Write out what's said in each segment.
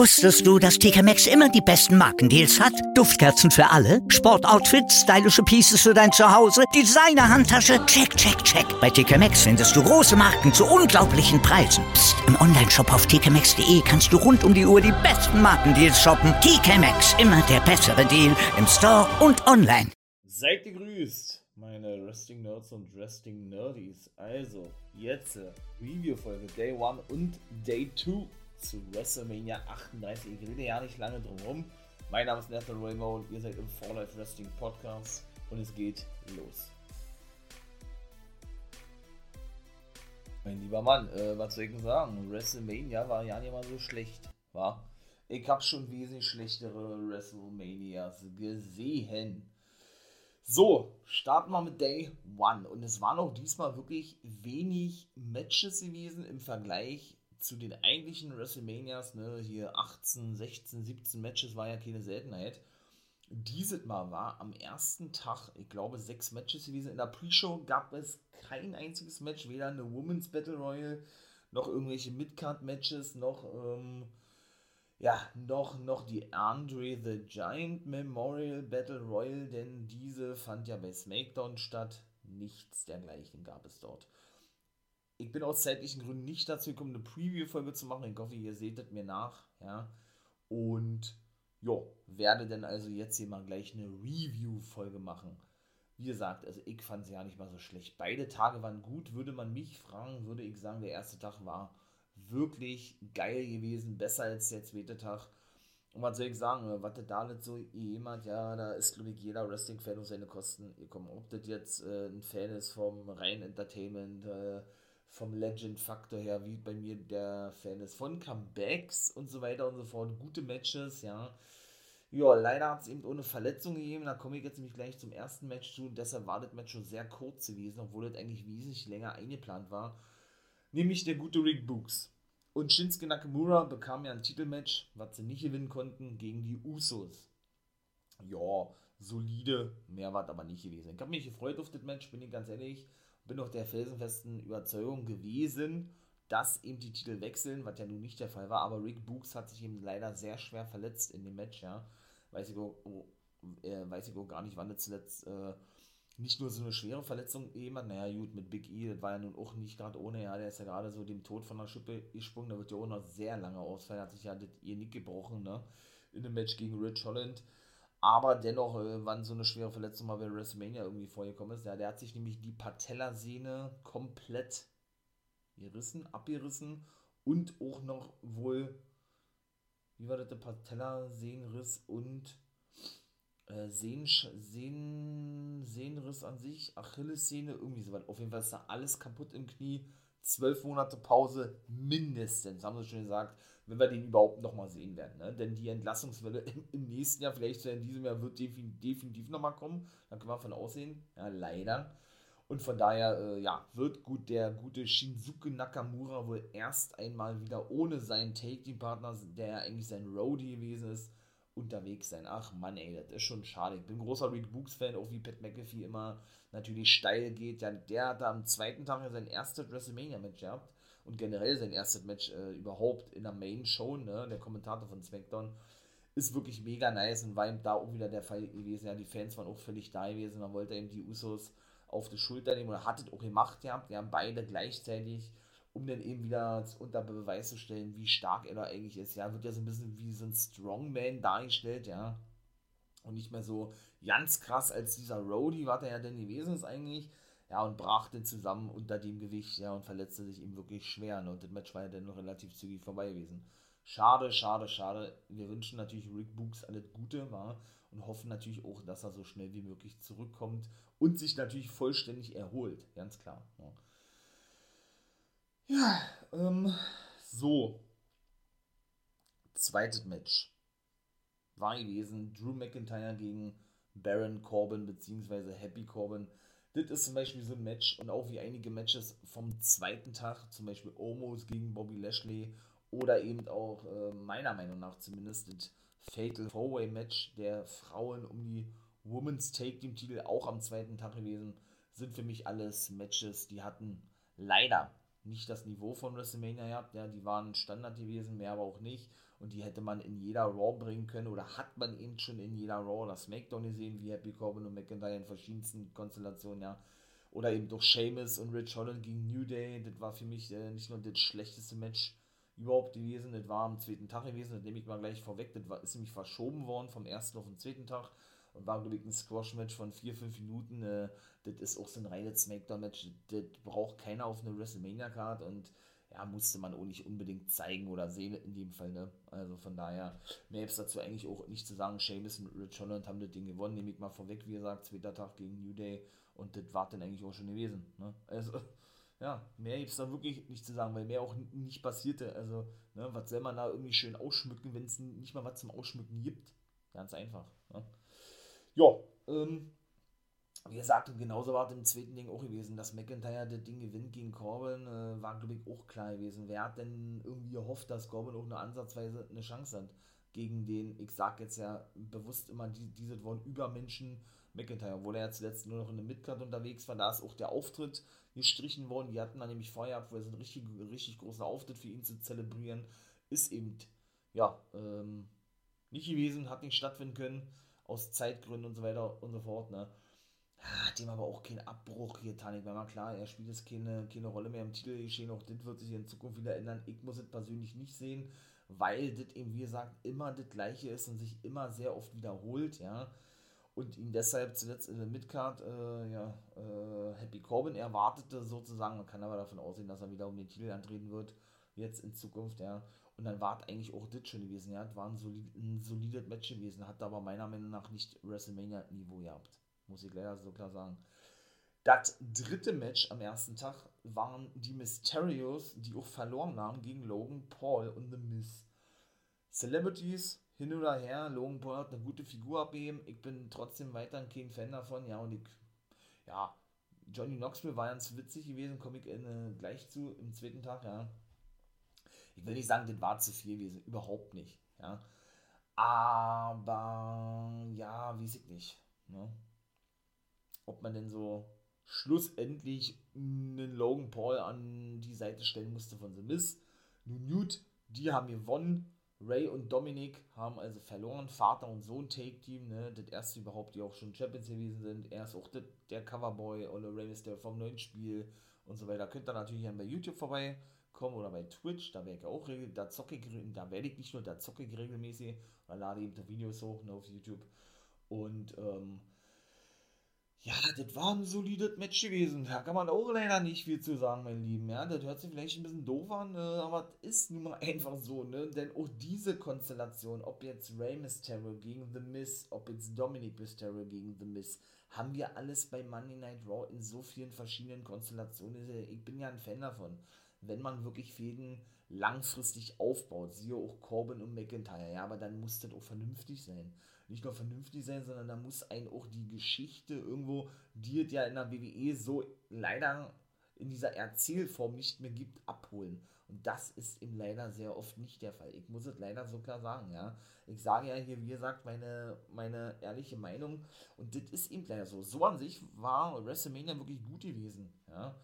Wusstest du, dass TK Maxx immer die besten Markendeals hat? Duftkerzen für alle, Sportoutfits, stylische Pieces für dein Zuhause, Designer-Handtasche, check, check, check. Bei TK Maxx findest du große Marken zu unglaublichen Preisen. Psst. im Onlineshop auf tkmaxx.de kannst du rund um die Uhr die besten Markendeals shoppen. TK Maxx, immer der bessere Deal im Store und online. Seid gegrüßt, meine Resting Nerds und Resting Nerdies. Also, jetzt äh, Review-Folge Day 1 und Day 2 zu WrestleMania 38. Ich rede ja nicht lange drum rum. Mein Name ist Nathan Rainbow und ihr seid im For Life Wrestling Podcast und es geht los. Mein lieber Mann, äh, was soll ich sagen? WrestleMania war ja nicht mal so schlecht, war? Ich habe schon wesentlich schlechtere WrestleManias gesehen. So, starten wir mit Day 1. Und es waren auch diesmal wirklich wenig Matches gewesen im Vergleich zu den eigentlichen WrestleManias, ne, hier 18, 16, 17 Matches war ja keine Seltenheit. Dieses Mal war am ersten Tag, ich glaube, sechs Matches gewesen. In der Pre-Show gab es kein einziges Match, weder eine Women's Battle Royal, noch irgendwelche Midcard-Matches, noch, ähm, ja, noch, noch die Andre the Giant Memorial Battle Royal, denn diese fand ja bei SmackDown statt. Nichts dergleichen gab es dort ich bin aus zeitlichen Gründen nicht dazu gekommen, eine Preview-Folge zu machen. Ich hoffe, ihr seht es mir nach. Ja. Und ja, werde dann also jetzt hier mal gleich eine Review-Folge machen. Wie gesagt, also ich fand sie ja nicht mal so schlecht. Beide Tage waren gut. Würde man mich fragen, würde ich sagen, der erste Tag war wirklich geil gewesen. Besser als der zweite Tag. Und was soll ich sagen, was da nicht so jemand, ja, da ist, glaube ich, jeder Wrestling-Fan auf seine Kosten gekommen. Ob das jetzt äh, ein Fan ist vom rein Entertainment, äh, vom Legend-Faktor her, wie bei mir der Fan ist, von Comebacks und so weiter und so fort. Gute Matches, ja. Ja, leider hat es eben ohne Verletzung gegeben. Da komme ich jetzt nämlich gleich zum ersten Match zu. Und deshalb war das Match schon sehr kurz gewesen, obwohl das eigentlich wesentlich länger eingeplant war. Nämlich der gute Rick Books. Und Shinsuke Nakamura bekam ja ein Titelmatch, was sie nicht gewinnen konnten, gegen die Usos. Ja, solide, mehr war aber nicht gewesen. Ich habe mich gefreut auf das Match, bin ich ganz ehrlich bin auch der felsenfesten Überzeugung gewesen, dass eben die Titel wechseln, was ja nun nicht der Fall war, aber Rick Books hat sich eben leider sehr schwer verletzt in dem Match, ja. Weiß ich auch, äh, weiß ich auch gar nicht, wann das zuletzt äh, nicht nur so eine schwere Verletzung jemand, naja gut, mit Big E, das war ja nun auch nicht gerade ohne, ja, der ist ja gerade so dem Tod von der Schippe gesprungen, da wird ja auch noch sehr lange ausfallen, hat sich ja das ihr Nick gebrochen, ne, in dem Match gegen Rich Holland, aber dennoch, äh, wann so eine schwere Verletzung mal bei WrestleMania irgendwie vorgekommen ist, ja, der hat sich nämlich die Patellasehne komplett gerissen, abgerissen und auch noch wohl, wie war das, der Patellasehnenriss und äh, Sehn, Sehn, an sich, Achillessehne, irgendwie so weit. Auf jeden Fall ist da alles kaputt im Knie. Zwölf Monate Pause mindestens, haben sie schon gesagt wenn wir den überhaupt nochmal sehen werden. Ne? Denn die Entlassungswelle im, im, nächsten Jahr, vielleicht in diesem Jahr, wird definitiv, nochmal kommen. Da können wir von aussehen. Ja, leider. Und von daher, äh, ja, wird gut der gute Shinsuke Nakamura wohl erst einmal wieder ohne seinen Take-Team-Partner, der ja eigentlich sein Roadie gewesen ist, unterwegs sein. Ach Mann, ey, das ist schon schade. Ich bin großer Reed Books-Fan, auch wie Pat McAfee immer natürlich steil geht. Ja, der hat da am zweiten Tag ja sein erstes WrestleMania-Match gehabt und generell sein erstes Match äh, überhaupt in der Main Show, ne, der Kommentator von SmackDown, ist wirklich mega nice und war ihm da auch wieder der Fall gewesen. Ja, die Fans waren auch völlig da gewesen. Man wollte eben die Usos auf die Schulter nehmen oder hat es auch gemacht ja. Die haben beide gleichzeitig, um dann eben wieder unter Beweis zu stellen, wie stark er da eigentlich ist. Ja, wird ja so ein bisschen wie so ein Strongman dargestellt, ja. Und nicht mehr so ganz krass als dieser Roadie, was er ja denn gewesen ist eigentlich ja, und brach den zusammen unter dem Gewicht, ja, und verletzte sich ihm wirklich schwer. Ne? Und das Match war ja dann noch relativ zügig vorbei gewesen. Schade, schade, schade. Wir wünschen natürlich Rick Books alles Gute, war und hoffen natürlich auch, dass er so schnell wie möglich zurückkommt und sich natürlich vollständig erholt, ganz klar. Ja, ja ähm, so. Zweites Match war gewesen Drew McIntyre gegen Baron Corbin bzw. Happy Corbin das ist zum Beispiel so ein Match und auch wie einige Matches vom zweiten Tag, zum Beispiel Omos gegen Bobby Lashley oder eben auch äh, meiner Meinung nach zumindest das Fatal Four-Way Match der Frauen um die Women's Take Team Titel auch am zweiten Tag gewesen, sind für mich alles Matches, die hatten leider nicht das Niveau von WrestleMania gehabt, ja, die waren Standard gewesen, mehr aber auch nicht. Und die hätte man in jeder Raw bringen können oder hat man eben schon in jeder Raw oder SmackDown gesehen, wie Happy Corbin und McIntyre in verschiedensten Konstellationen, ja. Oder eben durch Sheamus und Rich Holland gegen New Day. Das war für mich äh, nicht nur das schlechteste Match überhaupt gewesen. Das war am zweiten Tag gewesen, das nehme ich mal gleich vorweg. Das war, ist nämlich verschoben worden vom ersten auf den zweiten Tag und war, glaube ein Squash-Match von 4-5 Minuten. Äh, das ist auch so ein reines Smackdown-Match. Das braucht keiner auf eine WrestleMania-Card und ja, musste man auch nicht unbedingt zeigen oder sehen in dem Fall, ne? Also von daher, mehr ist dazu eigentlich auch nicht zu sagen. Sheamus und Rich Holland haben das Ding gewonnen, nehme ich mal vorweg, wie gesagt, zweiter Tag gegen New Day und das war dann eigentlich auch schon gewesen, ne? Also, ja, mehr gibt es da wirklich nicht zu sagen, weil mehr auch nicht passierte. Also, ne, was soll man da irgendwie schön ausschmücken, wenn es nicht mal was zum Ausschmücken gibt? Ganz einfach, ne? Ja, ähm, wie gesagt, genauso war es im zweiten Ding auch gewesen, dass McIntyre das Ding gewinnt gegen Corbin, äh, war, glaube ich, auch klar gewesen. Wer hat denn irgendwie gehofft, dass Corbin auch nur ansatzweise eine Chance hat gegen den, ich sag jetzt ja bewusst immer die, diese Worte Übermenschen McIntyre, obwohl er ja zuletzt nur noch in der Midcard unterwegs war, da ist auch der Auftritt gestrichen worden. Die hatten dann nämlich vorher, wo es ein richtig, richtig großer Auftritt für ihn zu zelebrieren, ist eben, ja, ähm, nicht gewesen, hat nicht stattfinden können, aus Zeitgründen und so weiter und so fort, ne hat dem aber auch keinen Abbruch hier, Tanik. Weil mal klar, er spielt jetzt keine, keine Rolle mehr im Titelgeschehen, auch das wird sich in Zukunft wieder ändern. Ich muss es persönlich nicht sehen, weil das eben, wie gesagt, immer das Gleiche ist und sich immer sehr oft wiederholt, ja. Und ihn deshalb zuletzt in der Midcard, äh, ja, äh, Happy Corbin erwartete sozusagen. Man kann aber davon ausgehen, dass er wieder um den Titel antreten wird, jetzt in Zukunft, ja. Und dann war es eigentlich auch das schon gewesen, ja. Es war ein, solid, ein solides Match gewesen, hat aber meiner Meinung nach nicht WrestleMania-Niveau gehabt muss ich leider so klar sagen. Das dritte Match am ersten Tag waren die Mysterios, die auch verloren haben gegen Logan Paul und The Miz. Celebrities hin oder her, Logan Paul hat eine gute Figur abgegeben. Ich bin trotzdem weiterhin kein Fan davon. Ja, und ich, ja, Johnny Knoxville war ganz witzig gewesen, komme ich äh, gleich zu im zweiten Tag, ja. Ich will nicht sagen, das war zu viel gewesen, überhaupt nicht, ja. Aber, ja, weiß ich nicht, ne ob man denn so schlussendlich einen Logan Paul an die Seite stellen musste von The Miz. Nun Newt, die haben gewonnen. Ray und Dominic haben also verloren. Vater und Sohn Take-Team, ne? das erste überhaupt, die auch schon Champions gewesen sind. Er ist auch der, Coverboy, Ole Ray ist der vom neuen Spiel und so weiter. Könnt ihr natürlich dann bei YouTube vorbeikommen oder bei Twitch, da werde ich auch da zocke ich, da werde ich nicht nur, da zocke ich regelmäßig, da lade ich Videos hoch ne, auf YouTube. Und ähm, ja, das war ein solides Match gewesen. Da kann man auch leider nicht viel zu sagen, mein Lieben. Ja, das hört sich vielleicht ein bisschen doof an, äh, aber das ist nun mal einfach so, ne? Denn auch diese Konstellation, ob jetzt Rey Mysterio gegen The Miz, ob jetzt Dominic Mysterio gegen The Miz, haben wir alles bei Monday Night Raw in so vielen verschiedenen Konstellationen. Ich bin ja ein Fan davon, wenn man wirklich Fäden langfristig aufbaut. Siehe auch Corbin und McIntyre, ja, aber dann muss das auch vernünftig sein nicht nur vernünftig sein, sondern da muss einen auch die Geschichte irgendwo, die es ja in der WWE so leider in dieser Erzählform nicht mehr gibt, abholen. Und das ist eben leider sehr oft nicht der Fall. Ich muss es leider so klar sagen, ja. Ich sage ja hier, wie gesagt, meine, meine ehrliche Meinung. Und das ist eben leider so. So an sich war WrestleMania wirklich gut gewesen, ja.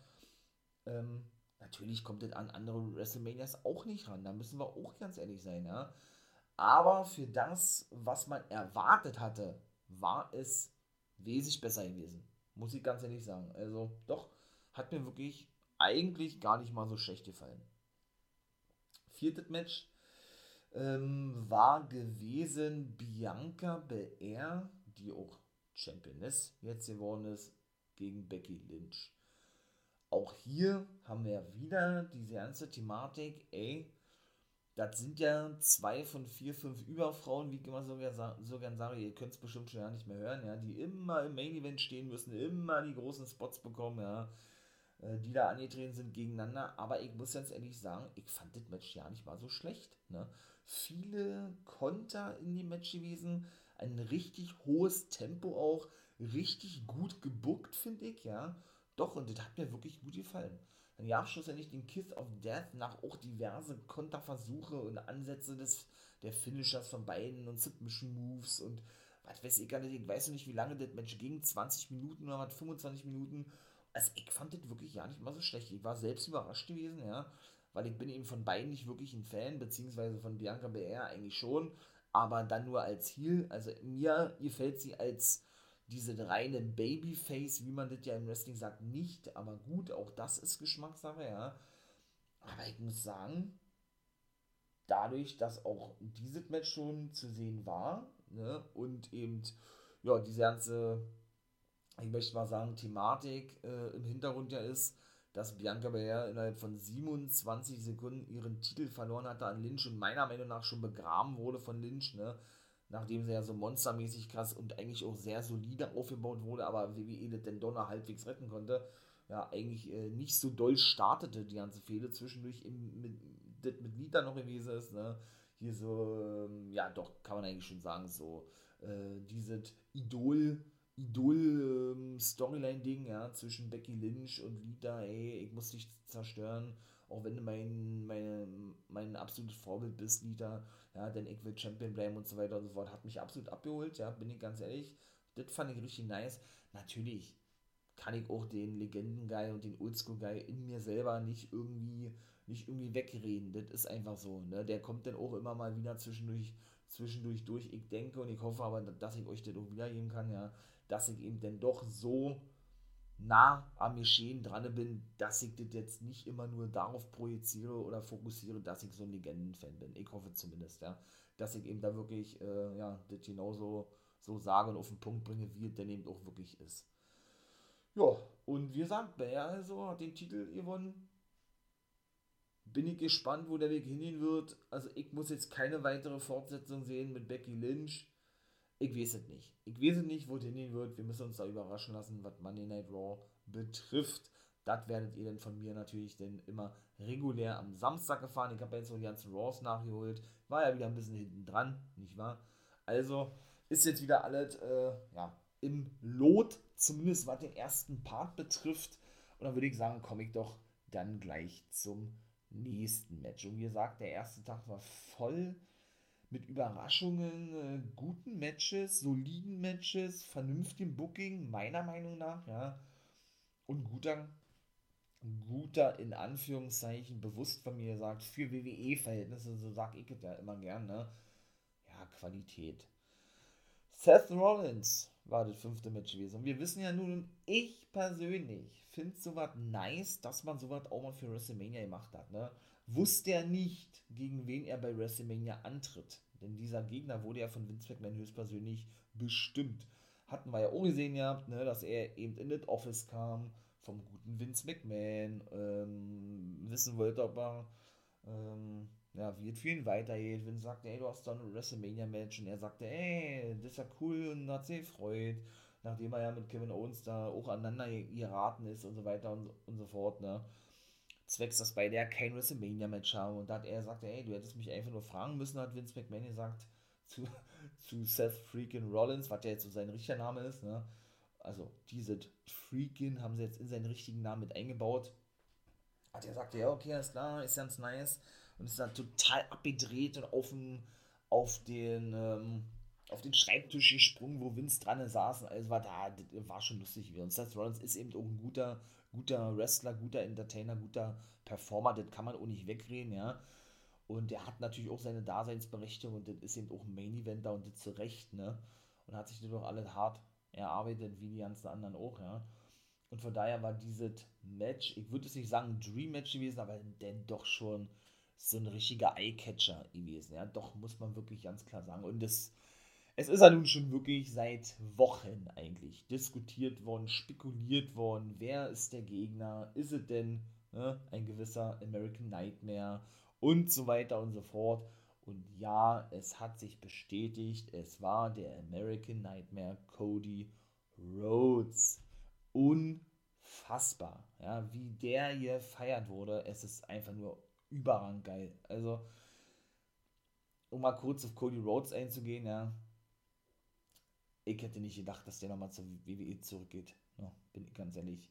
Ähm, natürlich kommt das an andere WrestleManias auch nicht ran. Da müssen wir auch ganz ehrlich sein, ja. Aber für das, was man erwartet hatte, war es wesentlich besser gewesen. Muss ich ganz ehrlich sagen. Also doch, hat mir wirklich eigentlich gar nicht mal so schlecht gefallen. Viertes Match ähm, war gewesen Bianca Belair, die auch Championess jetzt geworden ist, gegen Becky Lynch. Auch hier haben wir wieder diese ganze Thematik, ey, das sind ja zwei von vier, fünf Überfrauen, wie ich immer so, so gern sage, ihr könnt es bestimmt schon ja nicht mehr hören, ja, die immer im Main Event stehen müssen, immer die großen Spots bekommen, ja, äh, die da angetreten sind gegeneinander. Aber ich muss ganz ehrlich sagen, ich fand das Match ja nicht mal so schlecht. Ne? Viele Konter in dem Match gewesen, ein richtig hohes Tempo auch, richtig gut gebuckt, finde ich, ja. Doch, und das hat mir wirklich gut gefallen. Dann gab es schlussendlich den Kiss of Death nach auch diverse Konterversuche und Ansätze des, der Finishers von beiden und Submission Moves und was weiß ich gar nicht, ich weiß nicht, wie lange das Match ging, 20 Minuten oder was, 25 Minuten. also ich fand das wirklich ja nicht mal so schlecht. Ich war selbst überrascht gewesen, ja, weil ich bin eben von beiden nicht wirklich ein Fan, beziehungsweise von Bianca Belair eigentlich schon, aber dann nur als Heel. Also mir gefällt sie als diese reine Babyface, wie man das ja im Wrestling sagt, nicht, aber gut, auch das ist Geschmackssache, ja. Aber ich muss sagen, dadurch, dass auch dieses Match schon zu sehen war, ne, und eben, ja, diese ganze ich möchte mal sagen, Thematik äh, im Hintergrund ja ist, dass Bianca Belair innerhalb von 27 Sekunden ihren Titel verloren hatte an Lynch und meiner Meinung nach schon begraben wurde von Lynch, ne? Nachdem sie ja so monstermäßig krass und eigentlich auch sehr solide aufgebaut wurde, aber WWE das denn Donner halbwegs retten konnte, ja, eigentlich äh, nicht so doll startete, die ganze Fehde zwischendurch im, mit, das mit Lita noch gewesen ist, ne? Hier so, ähm, ja, doch, kann man eigentlich schon sagen, so, äh, dieses Idol- Idol-Storyline-Ding, ähm, ja, zwischen Becky Lynch und Lita, ey, ich muss dich zerstören, auch wenn du mein, mein, mein absolutes Vorbild bist, Lita, ja, denn ich will Champion bleiben und so weiter und so fort, hat mich absolut abgeholt, ja, bin ich ganz ehrlich, das fand ich richtig nice. Natürlich kann ich auch den Legenden-Guy und den Oldschool-Guy in mir selber nicht irgendwie, nicht irgendwie wegreden, das ist einfach so, ne, der kommt dann auch immer mal wieder zwischendurch, zwischendurch durch, ich denke und ich hoffe aber, dass ich euch das auch wiedergeben kann, ja, dass ich eben denn doch so nah am Geschehen dran bin, dass ich das jetzt nicht immer nur darauf projiziere oder fokussiere, dass ich so ein Legenden-Fan bin. Ich hoffe zumindest, ja, dass ich eben da wirklich, äh, ja, das genauso so sage und auf den Punkt bringe, wie es denn eben auch wirklich ist. Ja, und wie gesagt, Bayer also hat den Titel gewonnen. Bin ich gespannt, wo der Weg hingehen wird. Also ich muss jetzt keine weitere Fortsetzung sehen mit Becky Lynch ich weiß es nicht. Ich weiß es nicht, wo es hingehen wird. Wir müssen uns da überraschen lassen, was Monday Night Raw betrifft. Das werdet ihr dann von mir natürlich dann immer regulär am Samstag gefahren. Ich habe jetzt so die ganzen Raws nachgeholt. War ja wieder ein bisschen hinten dran, nicht wahr? Also ist jetzt wieder alles äh, ja, im Lot, zumindest was den ersten Part betrifft. Und dann würde ich sagen, komme ich doch dann gleich zum nächsten Match. Und wie gesagt, der erste Tag war voll mit Überraschungen, äh, guten Matches, soliden Matches, vernünftigem Booking, meiner Meinung nach, ja. Und guter, guter, in Anführungszeichen, bewusst von mir gesagt, für WWE-Verhältnisse, so sag ich es ja immer gern, ne? Ja, Qualität. Seth Rollins war das fünfte Match gewesen. Und wir wissen ja nun, ich persönlich finde sowas nice, dass man sowas auch mal für WrestleMania gemacht hat, ne? wusste er nicht, gegen wen er bei WrestleMania antritt. Denn dieser Gegner wurde ja von Vince McMahon höchstpersönlich bestimmt. Hatten wir ja auch gesehen gehabt, ne, dass er eben in das Office kam vom guten Vince McMahon, ähm, wissen wollte, ob er, ähm, ja, wie es für ihn weitergeht. Vince sagte, ey, du hast da ein WrestleMania-Match und er sagte, ey, das ist ja cool und hat sich gefreut, nachdem er ja mit Kevin Owens da auch aneinander geraten ist und so weiter und, und so fort, ne zwecks, dass beide ja kein WrestleMania-Match haben. Und da hat er gesagt, ey, du hättest mich einfach nur fragen müssen, hat Vince McMahon gesagt zu, zu Seth Freakin' Rollins, was ja jetzt so sein richtiger Name ist, ne? Also, diese Freakin' haben sie jetzt in seinen richtigen Namen mit eingebaut. Hat er gesagt, ja, okay, alles klar, ist ganz nice. Und ist dann total abgedreht und auf den, auf den, ähm, auf den Schreibtisch gesprungen, wo Vince dran saß. Also war da, war schon lustig. Und Seth Rollins ist eben auch ein guter, guter Wrestler, guter Entertainer, guter Performer, das kann man auch nicht wegreden, ja. Und der hat natürlich auch seine Daseinsberechtigung und das ist eben auch ein Main Eventer und das zu Recht, ne? Und hat sich das doch alles hart erarbeitet, wie die ganzen anderen auch, ja. Und von daher war dieses Match, ich würde es nicht sagen Dream Match gewesen, aber denn doch schon so ein richtiger Eyecatcher gewesen, ja. Doch, muss man wirklich ganz klar sagen. Und das es ist ja nun schon wirklich seit Wochen eigentlich diskutiert worden, spekuliert worden, wer ist der Gegner, ist es denn ne, ein gewisser American Nightmare und so weiter und so fort. Und ja, es hat sich bestätigt, es war der American Nightmare Cody Rhodes. Unfassbar, ja, wie der hier feiert wurde. Es ist einfach nur überrang geil. Also, um mal kurz auf Cody Rhodes einzugehen, ja, ich hätte nicht gedacht, dass der nochmal zur WWE zurückgeht. Ja, bin ich ganz ehrlich.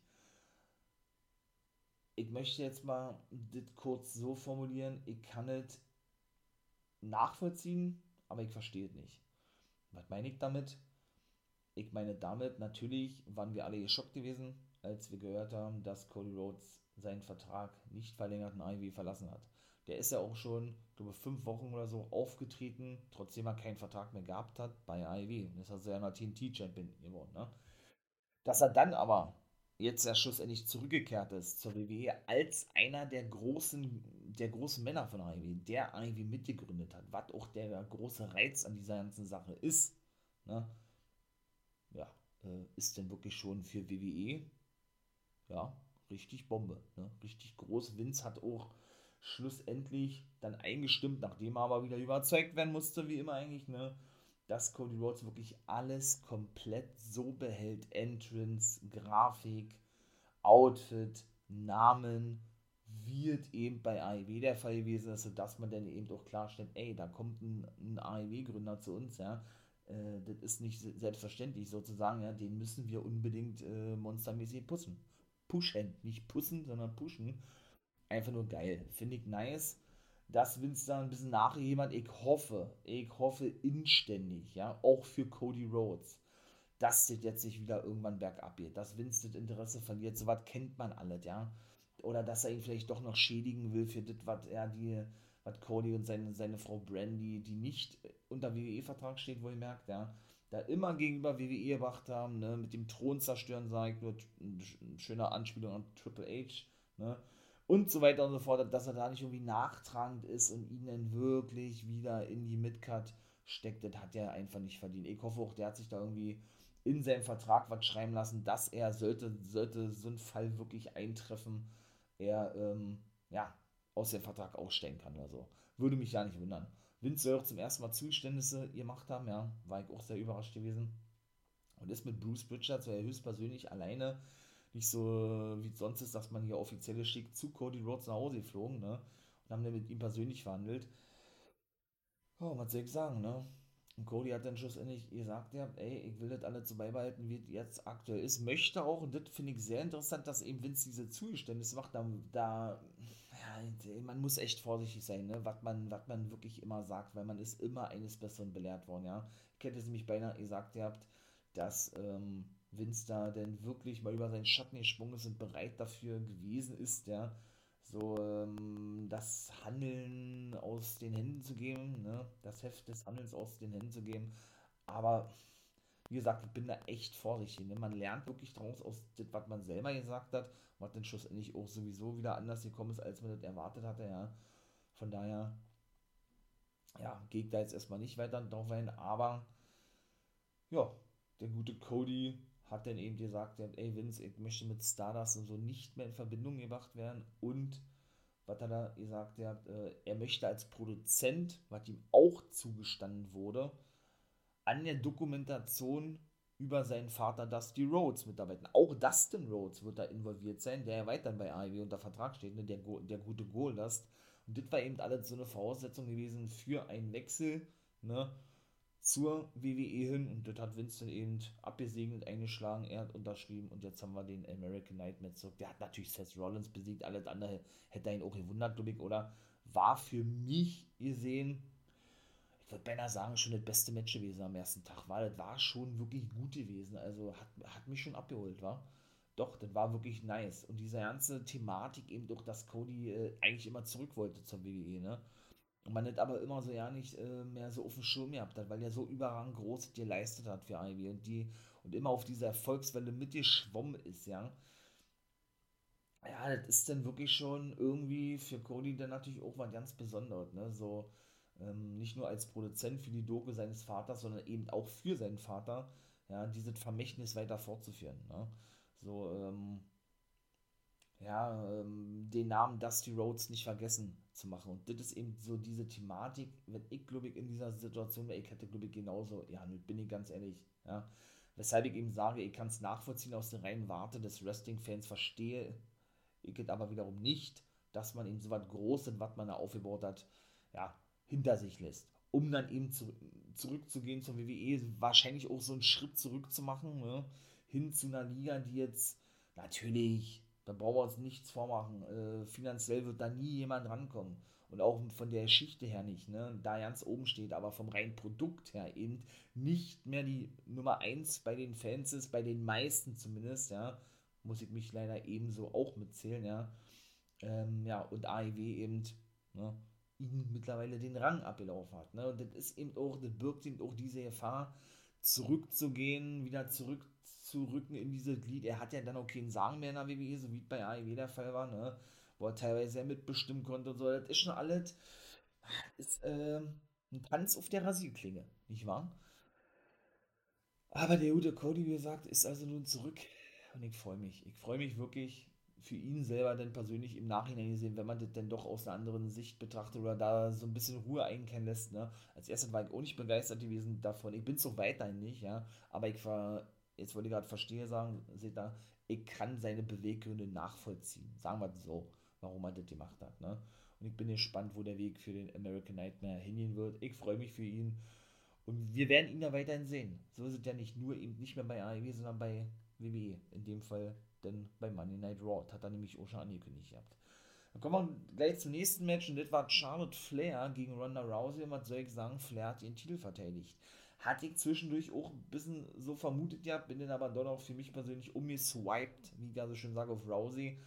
Ich möchte jetzt mal das kurz so formulieren, ich kann es nachvollziehen, aber ich verstehe es nicht. Was meine ich damit? Ich meine damit, natürlich waren wir alle geschockt gewesen, als wir gehört haben, dass Cody Rhodes seinen Vertrag nicht verlängerten AEW verlassen hat. Der ist ja auch schon, glaube fünf Wochen oder so aufgetreten, trotzdem er keinen Vertrag mehr gehabt hat bei AEW. Das hat er ja noch TNT-Champion geworden. Ne? Dass er dann aber jetzt ja schlussendlich zurückgekehrt ist zur WWE als einer der großen, der großen Männer von AEW, der AEW mitgegründet hat, was auch der große Reiz an dieser ganzen Sache ist. Ne? Ja, äh, ist denn wirklich schon für WWE, ja, richtig Bombe. Ne? Richtig groß. Vince hat auch schlussendlich dann eingestimmt, nachdem er aber wieder überzeugt werden musste, wie immer eigentlich, ne? dass Cody Rhodes wirklich alles komplett so behält. Entrance, Grafik, Outfit, Namen, wird eben bei AEW der Fall gewesen ist, sodass man dann eben auch klarstellt, ey, da kommt ein, ein AEW-Gründer zu uns, ja, äh, das ist nicht selbstverständlich sozusagen, ja, den müssen wir unbedingt äh, monstermäßig pussen. Pushen, nicht pussen, sondern pushen. Einfach nur geil. Finde ich nice dass Vince da ein bisschen nachgegeben hat. Ich hoffe, ich hoffe inständig, ja, auch für Cody Rhodes, dass das jetzt sich wieder irgendwann bergab geht, dass Vince das Interesse verliert. So was kennt man alles, ja. Oder dass er ihn vielleicht doch noch schädigen will für das, was er die, was Cody und seine, seine Frau Brandy, die nicht unter WWE-Vertrag steht, wohl merkt, ja, da immer gegenüber WWE gebracht haben, ne, mit dem Thron zerstören, sage ich nur, eine schöne Anspielung an Triple H, ne, und so weiter und so fort, dass er da nicht irgendwie nachtragend ist und ihn dann wirklich wieder in die Midcard steckt, das hat er einfach nicht verdient. Ich hoffe auch, der hat sich da irgendwie in seinem Vertrag was schreiben lassen, dass er, sollte, sollte so ein Fall wirklich eintreffen, er ähm, ja, aus dem Vertrag ausstellen kann oder so. Würde mich ja nicht wundern. Vince soll auch zum ersten Mal Zuständnisse gemacht haben, ja, war ich auch sehr überrascht gewesen. Und ist mit Bruce Bridger, so er höchstpersönlich alleine nicht so wie sonst ist, dass man hier offizielle schickt zu Cody Rhodes nach Hause geflogen, ne? Und haben dann mit ihm persönlich verhandelt. Oh, was soll ich sagen, ne? Und Cody hat dann schlussendlich gesagt, ja, ey, ich will das alles so beibehalten, wie es jetzt aktuell ist. Möchte auch, und das finde ich sehr interessant, dass eben Vince diese Zugeständnisse macht, da, da ja, man muss echt vorsichtig sein, ne? was man, was man wirklich immer sagt, weil man ist immer eines Besseren belehrt worden, ja. Ich hätte es nämlich beinahe gesagt, ihr habt, dass, ähm, Vince da denn wirklich mal über seinen Schatten gesprungen ist und bereit dafür gewesen ist, ja, so ähm, das Handeln aus den Händen zu geben, ne, das Heft des Handelns aus den Händen zu geben. Aber wie gesagt, ich bin da echt vorsichtig. Ne? Man lernt wirklich daraus aus dem, was man selber gesagt hat, was dann schlussendlich auch sowieso wieder anders gekommen ist, als man das erwartet hatte, ja. Von daher, ja, ich da jetzt erstmal nicht weiter drauf ein, aber ja, der gute Cody hat dann eben gesagt, ey Vince, ich möchte mit Stardust und so nicht mehr in Verbindung gebracht werden und was hat er gesagt, er, äh, er möchte als Produzent, was ihm auch zugestanden wurde, an der Dokumentation über seinen Vater Dusty Rhodes mitarbeiten. Auch Dustin Rhodes wird da involviert sein, der ja weiterhin bei AEW unter Vertrag steht, ne? der, der gute Goldust. Und das war eben alles so eine Voraussetzung gewesen für einen Wechsel, ne? Zur WWE hin und das hat Winston eben abgesegnet eingeschlagen, er hat unterschrieben und jetzt haben wir den American Nightmare zurück. Der hat natürlich Seth Rollins besiegt, alles andere hätte ihn auch gewundert, glaube ich, oder war für mich gesehen, ich würde beinahe sagen, schon das beste Match gewesen am ersten Tag, weil das war schon wirklich gut gewesen, also hat, hat mich schon abgeholt, war. Doch, das war wirklich nice. Und diese ganze Thematik eben doch, dass Cody äh, eigentlich immer zurück wollte zur WWE, ne? Und man nicht aber immer so ja nicht äh, mehr so auf dem Schirm gehabt hat, weil er so überragend groß geleistet hat für Ivy und die und immer auf dieser Erfolgswelle mitgeschwommen ist, ja. Ja, das ist dann wirklich schon irgendwie für Cody dann natürlich auch was ganz Besonderes, ne? So, ähm, nicht nur als Produzent für die Doku seines Vaters, sondern eben auch für seinen Vater, ja, dieses Vermächtnis weiter fortzuführen, ne? So, ähm, ja, ähm, den Namen Dusty Rhodes nicht vergessen zu machen. Und das ist eben so diese Thematik, wenn ich, glaube ich, in dieser Situation wäre, ich hätte, glaube ich, genauso gehandelt, bin ich ganz ehrlich. Ja. Weshalb ich eben sage, ich kann es nachvollziehen aus der reinen Warte des Wrestling-Fans, verstehe ich es aber wiederum nicht, dass man eben so was Großes, was man da aufgebaut hat, ja, hinter sich lässt. Um dann eben zu, zurückzugehen zur WWE, wahrscheinlich auch so einen Schritt zurück zu machen, ne, hin zu einer Liga, die jetzt natürlich da brauchen wir uns nichts vormachen. Äh, finanziell wird da nie jemand rankommen. Und auch von der Geschichte her nicht, ne? Da ganz oben steht, aber vom reinen Produkt her eben nicht mehr die Nummer 1 bei den Fans ist, bei den meisten zumindest, ja. muss ich mich leider ebenso auch mitzählen, ja. Ähm, ja, und AEW eben, ne, ihn mittlerweile den Rang abgelaufen hat. Ne? Und das ist eben auch, das birgt eben auch diese Gefahr, zurückzugehen, wieder zurückzurücken in diese Glied. Er hat ja dann auch keinen Sagen mehr in der WWE, so wie es bei AEW der Fall war, ne? wo er teilweise sehr mitbestimmen konnte und so. Das ist schon alles, ist äh, ein Tanz auf der Rasierklinge, nicht wahr? Aber der gute Cody, wie gesagt, ist also nun zurück und ich freue mich. Ich freue mich wirklich für ihn selber dann persönlich im Nachhinein gesehen, wenn man das dann doch aus einer anderen Sicht betrachtet oder da so ein bisschen Ruhe einkennen lässt. Ne? Als erstes war ich auch nicht begeistert gewesen davon. Ich bin es auch weiterhin nicht, ja. Aber ich war, jetzt wollte ich gerade verstehe sagen, seht da, ich kann seine Beweggründe nachvollziehen. Sagen wir so, warum er das gemacht hat. Ne? Und ich bin gespannt, wo der Weg für den American Nightmare hingehen wird. Ich freue mich für ihn. Und wir werden ihn ja weiterhin sehen. So ist es ja nicht nur eben nicht mehr bei AEW, sondern bei WWE. In dem Fall denn bei Monday Night Raw. Das hat er nämlich auch schon angekündigt gehabt. Dann kommen wir gleich zum nächsten Match und das war Charlotte Flair gegen Ronda Rousey. Und was soll ich sagen? Flair hat ihren Titel verteidigt. Hatte ich zwischendurch auch ein bisschen so vermutet ja, bin dann aber doch auch für mich persönlich umgeswiped, wie ich ja so schön sage, auf Rousey.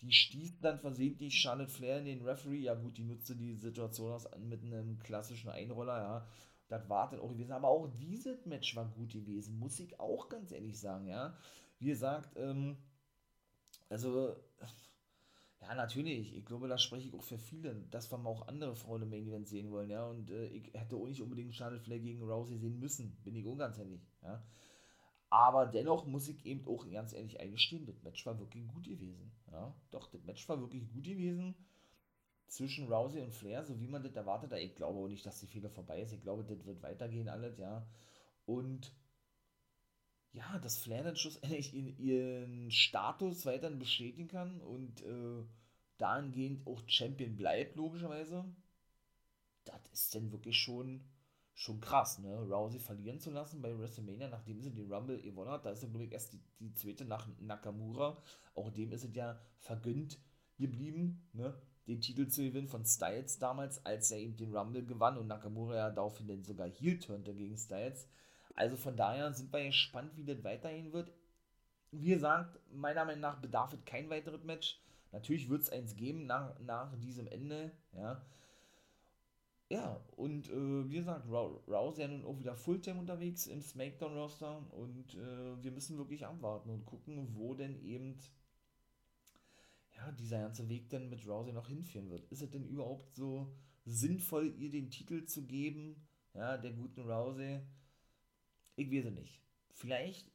Die stieß dann versehentlich Charlotte Flair in den Referee. Ja, gut, die nutzte die Situation aus mit einem klassischen Einroller, ja. Das war dann auch gewesen. Aber auch dieses Match war gut gewesen, muss ich auch ganz ehrlich sagen, ja. Wie gesagt, ähm, also, ja, natürlich. Ich glaube, da spreche ich auch für viele, dass wir mal auch andere Frauen im Main Event sehen wollen, ja. Und äh, ich hätte auch nicht unbedingt Charlotte Flair gegen Rousey sehen müssen, bin ich auch ganz ehrlich, ja. Aber dennoch muss ich eben auch ganz ehrlich eingestehen, das Match war wirklich gut gewesen, ja. Doch, das Match war wirklich gut gewesen zwischen Rousey und Flair, so wie man das erwartet. Ich glaube auch nicht, dass die Fehler vorbei ist. Ich glaube, das wird weitergehen alles, ja. Und ja, dass Flair dann schlussendlich ihren Status weiterhin bestätigen kann und äh, dahingehend auch Champion bleibt, logischerweise. Das ist dann wirklich schon, schon krass, ne? Rousey verlieren zu lassen bei WrestleMania, nachdem sie den Rumble gewonnen hat. Da ist dann, glaube ich, erst die, die zweite nach Nakamura. Auch dem ist es ja vergönnt geblieben, ne? Den Titel zu gewinnen von Styles damals, als er eben den Rumble gewann und Nakamura ja daraufhin dann sogar heel turnte gegen Styles. Also von daher sind wir gespannt, wie das weitergehen wird. Wie gesagt, meiner Meinung nach bedarf es kein weiteres Match. Natürlich wird es eins geben nach, nach diesem Ende, ja. Ja, und äh, wie gesagt, Rouse ja nun auch wieder Fulltime unterwegs im SmackDown-Roster und äh, wir müssen wirklich abwarten und gucken, wo denn eben ja, dieser ganze Weg denn mit Rousey noch hinführen wird. Ist es denn überhaupt so sinnvoll, ihr den Titel zu geben, ja, der guten Rousey? Ich weiß es nicht. Vielleicht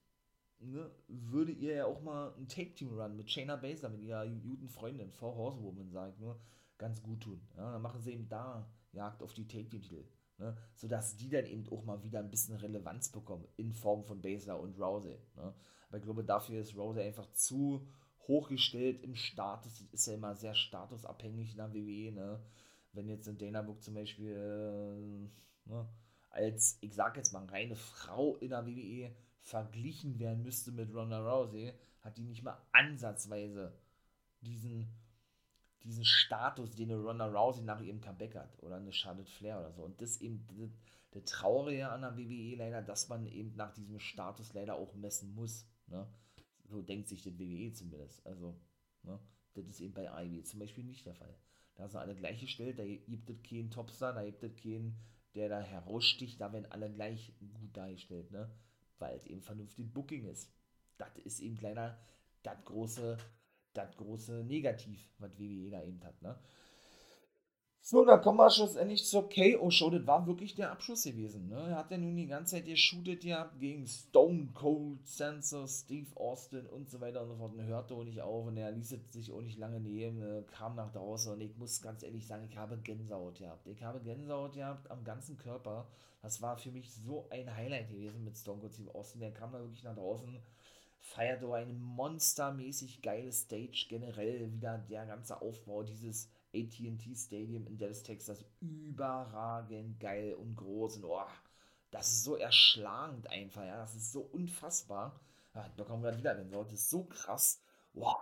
ne, würde ihr ja auch mal ein Take-Team-Run mit Shayna Baszler, mit ihrer guten Freundin, Four Horsewoman, sag ich nur, ganz gut tun. Ja, dann machen sie eben da Jagd auf die Take-Team-Titel. Ne, sodass die dann eben auch mal wieder ein bisschen Relevanz bekommen in Form von Baszler und Rousey. Ne. Aber ich glaube, dafür ist Rousey einfach zu hochgestellt im Status. Ist ja immer sehr statusabhängig in der WWE. Ne. Wenn jetzt in Dana zum Beispiel äh, ne, als, ich sag jetzt mal, reine Frau in der WWE verglichen werden müsste mit Ronda Rousey, hat die nicht mal ansatzweise diesen, diesen Status, den eine Ronda Rousey nach ihrem Comeback hat. Oder eine Charlotte Flair oder so. Und das eben der Traurige an der WWE leider, dass man eben nach diesem Status leider auch messen muss. Ne? So denkt sich das WWE zumindest. Also, ne? das ist eben bei IW zum Beispiel nicht der Fall. Da sind alle gleichgestellt, da gibt es keinen Topstar, da gibt es keinen der da heraussticht, da werden alle gleich gut dargestellt, ne? Weil es eben vernünftig Booking ist. Das ist eben leider das große, das große Negativ, was WWE da eben hat, ne? So, da kommen wir schlussendlich zur KO-Show. Das war wirklich der Abschluss gewesen. Ne? Er hat ja nun die ganze Zeit geshootet ja gegen Stone Cold, Sensor, Steve Austin und so weiter und so fort. Und hörte auch nicht auf und er ließ es sich auch nicht lange nehmen, äh, kam nach draußen und ich muss ganz ehrlich sagen, ich habe Gänsehaut gehabt. Ich habe Gänsehaut gehabt am ganzen Körper. Das war für mich so ein Highlight gewesen mit Stone Cold Steve Austin. Der kam da wirklich nach draußen feierte ein monstermäßig geiles Stage generell wieder der ganze Aufbau dieses AT&T Stadium in Dallas, Texas überragend geil und groß und oh, das ist so erschlagend einfach, ja, das ist so unfassbar. Ja, da kommen wir wieder, wenn das ist so krass. Wow.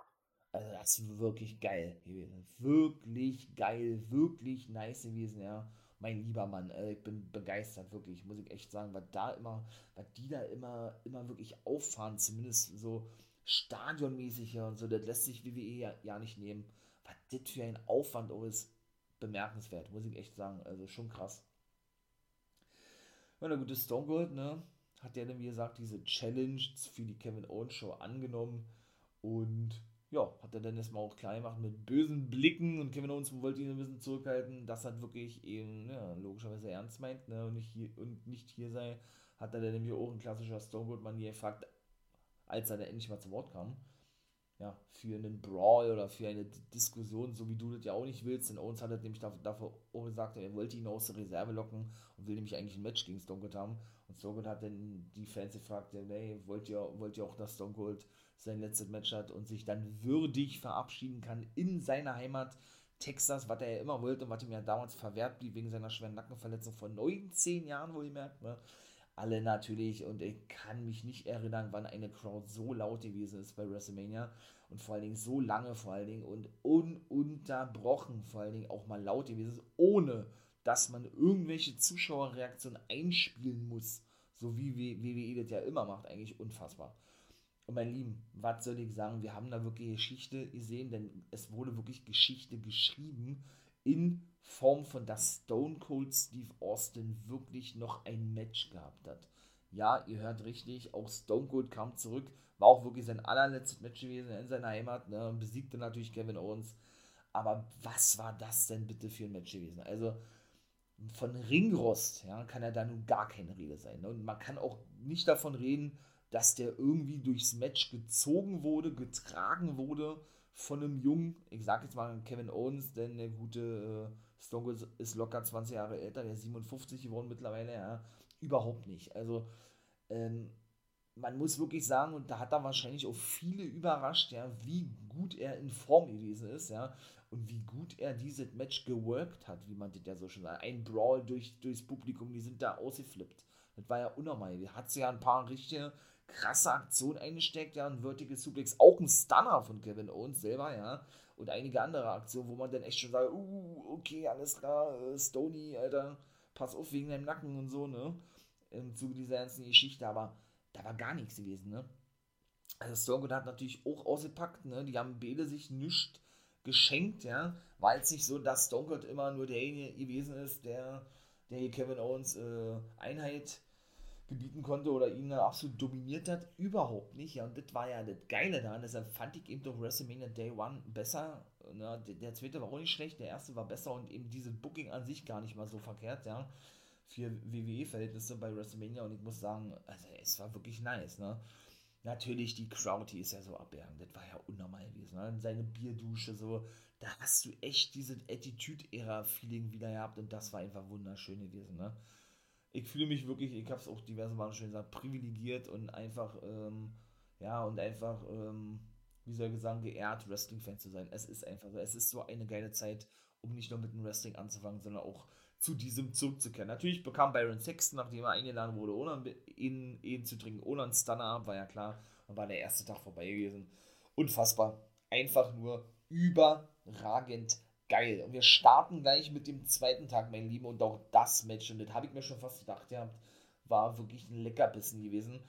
Also das ist wirklich geil gewesen. Wirklich geil, wirklich nice gewesen, ja. Mein lieber Mann, äh, ich bin begeistert, wirklich, muss ich echt sagen, weil da immer, weil die da immer, immer wirklich auffahren, zumindest so stadionmäßig und so, das lässt sich WWE ja, ja nicht nehmen. Was das für ein Aufwand auch ist, bemerkenswert, muss ich echt sagen. Also schon krass. Ja, der gute Stone Cold, ne, hat ja dann, wie gesagt, diese Challenge für die Kevin Owens Show angenommen und ja, hat er dann erstmal auch klar gemacht mit bösen Blicken und Kevin Owens wollte ihn ein bisschen zurückhalten, dass er wirklich eben, ja, logischerweise ernst meint, ne, und nicht hier, und nicht hier sei, hat er dann nämlich auch ein klassischer Stone Cold Manier gefragt, als er dann endlich mal zu Wort kam ja, für einen Brawl oder für eine Diskussion, so wie du das ja auch nicht willst. Denn Owens hat nämlich dafür auch gesagt, er wollte ihn aus der Reserve locken und will nämlich eigentlich ein Match gegen Stone Cold haben. Und Stone Cold hat dann die Fans gefragt, hey, wollt ihr, wollt ihr auch, dass Stone Cold sein letztes Match hat und sich dann würdig verabschieden kann in seiner Heimat Texas, was er ja immer wollte und was ihm ja damals verwehrt blieb wegen seiner schweren Nackenverletzung vor 19 Jahren, wo ihr merkt, ne? Alle natürlich und ich kann mich nicht erinnern, wann eine Crowd so laut gewesen ist bei WrestleMania und vor allen Dingen so lange vor allen Dingen und ununterbrochen vor allen Dingen auch mal laut gewesen ist, ohne dass man irgendwelche Zuschauerreaktionen einspielen muss, so wie WWE das ja immer macht, eigentlich unfassbar. Und mein Lieben, was soll ich sagen, wir haben da wirklich Geschichte gesehen, denn es wurde wirklich Geschichte geschrieben in Form von, dass Stone Cold Steve Austin wirklich noch ein Match gehabt hat. Ja, ihr hört richtig, auch Stone Cold kam zurück, war auch wirklich sein allerletztes Match gewesen in seiner Heimat, ne, besiegte natürlich Kevin Owens. Aber was war das denn bitte für ein Match gewesen? Also von Ringrost ja, kann ja da nun gar keine Rede sein. Ne? Und man kann auch nicht davon reden, dass der irgendwie durchs Match gezogen wurde, getragen wurde von einem Jungen, ich sag jetzt mal Kevin Owens, denn der gute äh, Stone ist locker 20 Jahre älter, der ist 57 geworden mittlerweile, ja, überhaupt nicht. Also, ähm, man muss wirklich sagen, und da hat er wahrscheinlich auch viele überrascht, ja, wie gut er in Form gewesen ist, ja, und wie gut er dieses Match geworkt hat, wie man das ja so schon sagt. Ein Brawl durch, durchs Publikum, die sind da ausgeflippt. Das war ja unnormal. Er hat ja ein paar richtige krasse Aktionen eingesteckt, ja, ein Vertical Suplex, auch ein Stunner von Kevin Owens selber, ja, und einige andere Aktionen, wo man dann echt schon sagt, uh, okay, alles klar, äh, Stony, Alter, pass auf wegen deinem Nacken und so, ne, im Zuge dieser ganzen Geschichte, aber da war gar nichts gewesen, ne. Also Stone hat natürlich auch ausgepackt, ne, die haben beide sich nichts geschenkt, ja, war jetzt nicht so, dass Stone immer nur derjenige gewesen ist, der, der Kevin Owens äh, Einheit gebieten konnte oder ihn absolut dominiert hat. Überhaupt nicht. Ja, und das war ja das Geile daran. Deshalb fand ich eben doch WrestleMania Day One besser. Na, der, zweite war auch nicht schlecht, der erste war besser und eben diese Booking an sich gar nicht mal so verkehrt, ja. Für WWE-Verhältnisse bei WrestleMania und ich muss sagen, also es war wirklich nice, ne. Natürlich, die Crowd, die ist ja so abbergend. Das war ja unnormal gewesen. Ne? Seine Bierdusche, so, da hast du echt diese Attitude-Ära-Feeling wieder gehabt und das war einfach wunderschön gewesen. Ne? Ich fühle mich wirklich, ich habe es auch diverse Mal schon gesagt, privilegiert und einfach, ähm, ja, und einfach, ähm, wie soll ich sagen, geehrt, Wrestling-Fan zu sein. Es ist einfach so, es ist so eine geile Zeit, um nicht nur mit dem Wrestling anzufangen, sondern auch zu diesem zurückzukehren. Natürlich bekam Byron Sexton, nachdem er eingeladen wurde, ohne ihn, ihn zu trinken, ohne einen Stunner, war ja klar, und war der erste Tag vorbei gewesen. Unfassbar. Einfach nur überragend geil. Und wir starten gleich mit dem zweiten Tag, mein Lieben, und auch das Match, und das habe ich mir schon fast gedacht, ja, war wirklich ein Leckerbissen gewesen.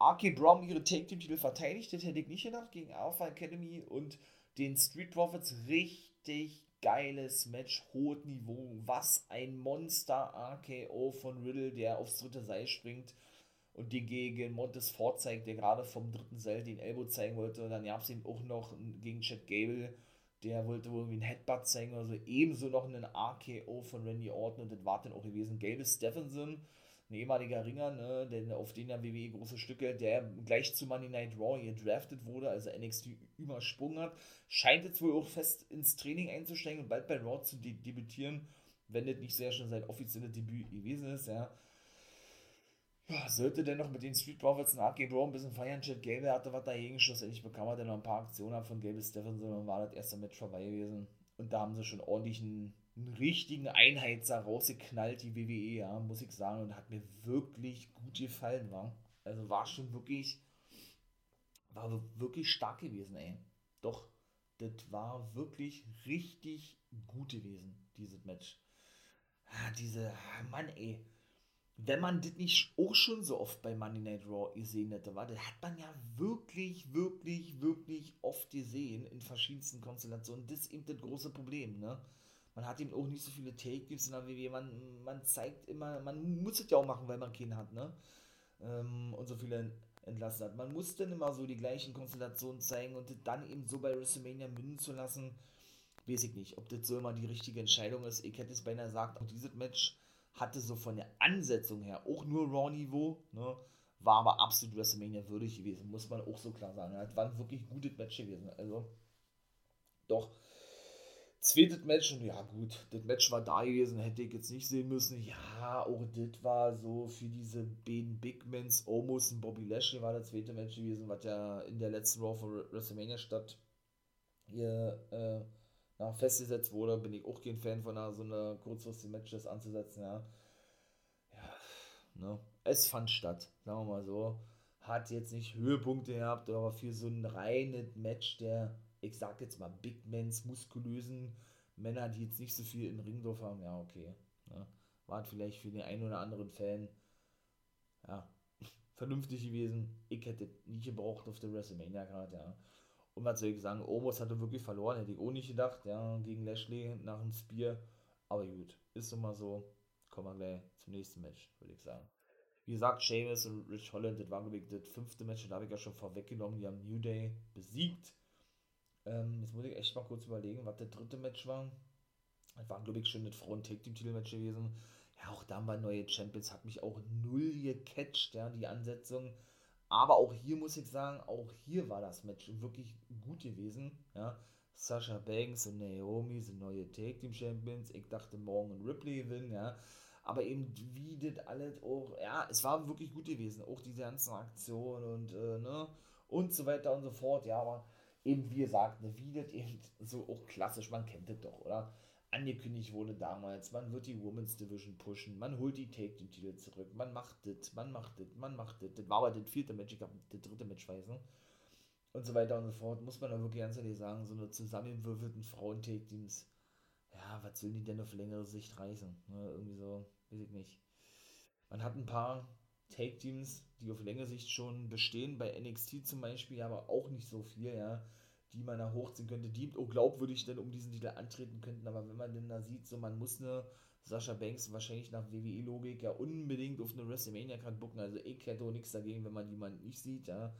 RK Brom ihre Take-Team-Titel verteidigt, das hätte ich nicht gedacht, gegen Alpha Academy und den Street Profits. Richtig geiles Match, hohes Niveau. Was ein Monster RKO von Riddle, der aufs dritte Seil springt und den gegen Montes vorzeigt, der gerade vom dritten Seil den Elbow zeigen wollte. Und dann gab es eben auch noch gegen Chad Gable der wollte wohl irgendwie ein Headbutt zeigen oder so. Ebenso noch einen RKO von Randy Orton und das war dann auch gewesen. Gable Stephenson, ein ehemaliger Ringer, ne, der, auf den der WWE große Stücke, der gleich zu Monday Night Raw gedraftet wurde, also NXT übersprungen hat, scheint jetzt wohl auch fest ins Training einzusteigen und bald bei Raw zu de debütieren, wenn das nicht sehr schon sein offizielles Debüt gewesen ist, ja ja, sollte denn noch mit den Street Profits nach Bro ein bisschen feiern. Chad Gable hatte was dagegen. Schlussendlich bekam er dann noch ein paar Aktionen von Gable Stephenson und war das erste Match vorbei gewesen. Und da haben sie schon ordentlich einen, einen richtigen Einheitser rausgeknallt, die WWE, ja, muss ich sagen. Und hat mir wirklich gut gefallen, war. Also war schon wirklich, war wirklich stark gewesen, ey. Doch, das war wirklich richtig gut gewesen, dieses Match. Ah, diese, ah, Mann, ey wenn man das nicht auch schon so oft bei Monday Night Raw gesehen hätte, war, das hat man ja wirklich, wirklich, wirklich oft gesehen in verschiedensten Konstellationen. Das ist eben das große Problem, ne? Man hat eben auch nicht so viele Take-Gives in der man, man zeigt immer, man muss es ja auch machen, weil man keinen hat, ne? Ähm, und so viele entlassen hat. Man muss dann immer so die gleichen Konstellationen zeigen und dann eben so bei WrestleMania münden zu lassen, weiß ich nicht, ob das so immer die richtige Entscheidung ist. Ich hätte es beinahe gesagt, auch dieses Match hatte so von der Ansetzung her auch nur Raw-Niveau, ne? war aber absolut WrestleMania würdig gewesen, muss man auch so klar sagen. Es war ein wirklich gutes Match gewesen. Also, doch. Zweites Match, und ja gut, das Match war da gewesen, hätte ich jetzt nicht sehen müssen. Ja, auch das war so für diese beiden Big Mans, Omos und Bobby Lashley war das zweite Match gewesen, was ja in der letzten Raw von WrestleMania statt hier äh, ja, festgesetzt wurde, bin ich auch kein Fan von so einer kurzfristigen Matches anzusetzen, ja. Ja, ne? Es fand statt, sagen wir mal so. Hat jetzt nicht Höhepunkte gehabt, aber für so ein reines Match der, ich sag jetzt mal, Big Mans, muskulösen Männer, die jetzt nicht so viel in Ringdorf haben, ja, okay. Ne? War vielleicht für den einen oder anderen Fan, ja, vernünftig gewesen. Ich hätte nicht gebraucht auf der WrestleMania gerade, ja. Und was soll ich sagen, Omos hatte wirklich verloren, hätte ich auch nicht gedacht, ja, gegen Lashley nach dem Spear. Aber gut, ist immer so. Kommen wir gleich zum nächsten Match, würde ich sagen. Wie gesagt, Sheamus und Rich Holland, das war, das fünfte Match, da habe ich ja schon vorweggenommen, die haben New Day besiegt. Ähm, jetzt muss ich echt mal kurz überlegen, was das dritte Match war. Das war, glaube ich, schon das Frauen-Take-Team-Titel-Match gewesen. Ja, auch da haben wir neue Champions, hat mich auch null gecatcht, ja, die Ansetzung. Aber auch hier muss ich sagen, auch hier war das Match wirklich gut gewesen. Ja. Sasha Banks und Naomi sind neue Take Team Champions. Ich dachte morgen und Ripley gewinnen, ja. Aber eben wie das alles auch, ja, es war wirklich gut gewesen. Auch diese ganzen Aktionen und, äh, ne, und so weiter und so fort. Ja, aber eben wie gesagt, wie das eben so auch klassisch, man kennt das doch, oder? Angekündigt wurde damals, man wird die Women's Division pushen, man holt die Take den Titel zurück, man macht das, man macht das, man macht das. Das war aber das vierte Match, ich glaube, das dritte Match weißen. Und so weiter und so fort. Muss man da wirklich ganz ehrlich sagen, so eine zusammengewürfelten Frauen-Take-Teams, ja, was sollen die denn auf längere Sicht reißen? Ne, irgendwie so, weiß ich nicht. Man hat ein paar Take-Teams, die auf längere Sicht schon bestehen, bei NXT zum Beispiel, aber auch nicht so viel, ja die man da hochziehen könnte, die auch glaubwürdig denn um diesen Titel antreten könnten. Aber wenn man denn da sieht, so man muss eine Sascha Banks wahrscheinlich nach WWE-Logik ja unbedingt auf eine WrestleMania-Card bucken. Also ich hätte auch nichts dagegen, wenn man die mal nicht sieht, ja.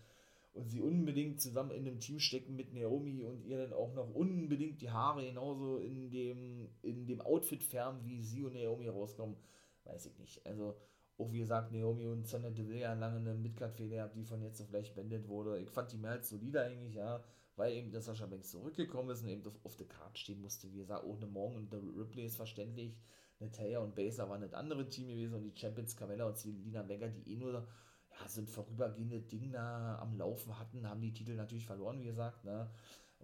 Und sie unbedingt zusammen in einem Team stecken mit Naomi und ihr dann auch noch unbedingt die Haare genauso in dem, in dem Outfit färben, wie sie und Naomi rauskommen. Weiß ich nicht. Also, auch wie gesagt, Naomi und Sonja Deville ja lange eine Midcard-Fehler gehabt, die von jetzt auf gleich beendet wurde. Ich fand die mehr als solide eigentlich, ja weil eben der Sascha Banks zurückgekommen ist und eben auf, auf der Karte stehen musste. Wie gesagt, ohne Morgen und der Ripley ist verständlich. Natalia und Baser waren das andere Team gewesen und die Champions Carmella und Selina Vega, die eh nur ja, so ein vorübergehendes am Laufen hatten, haben die Titel natürlich verloren, wie gesagt, ne?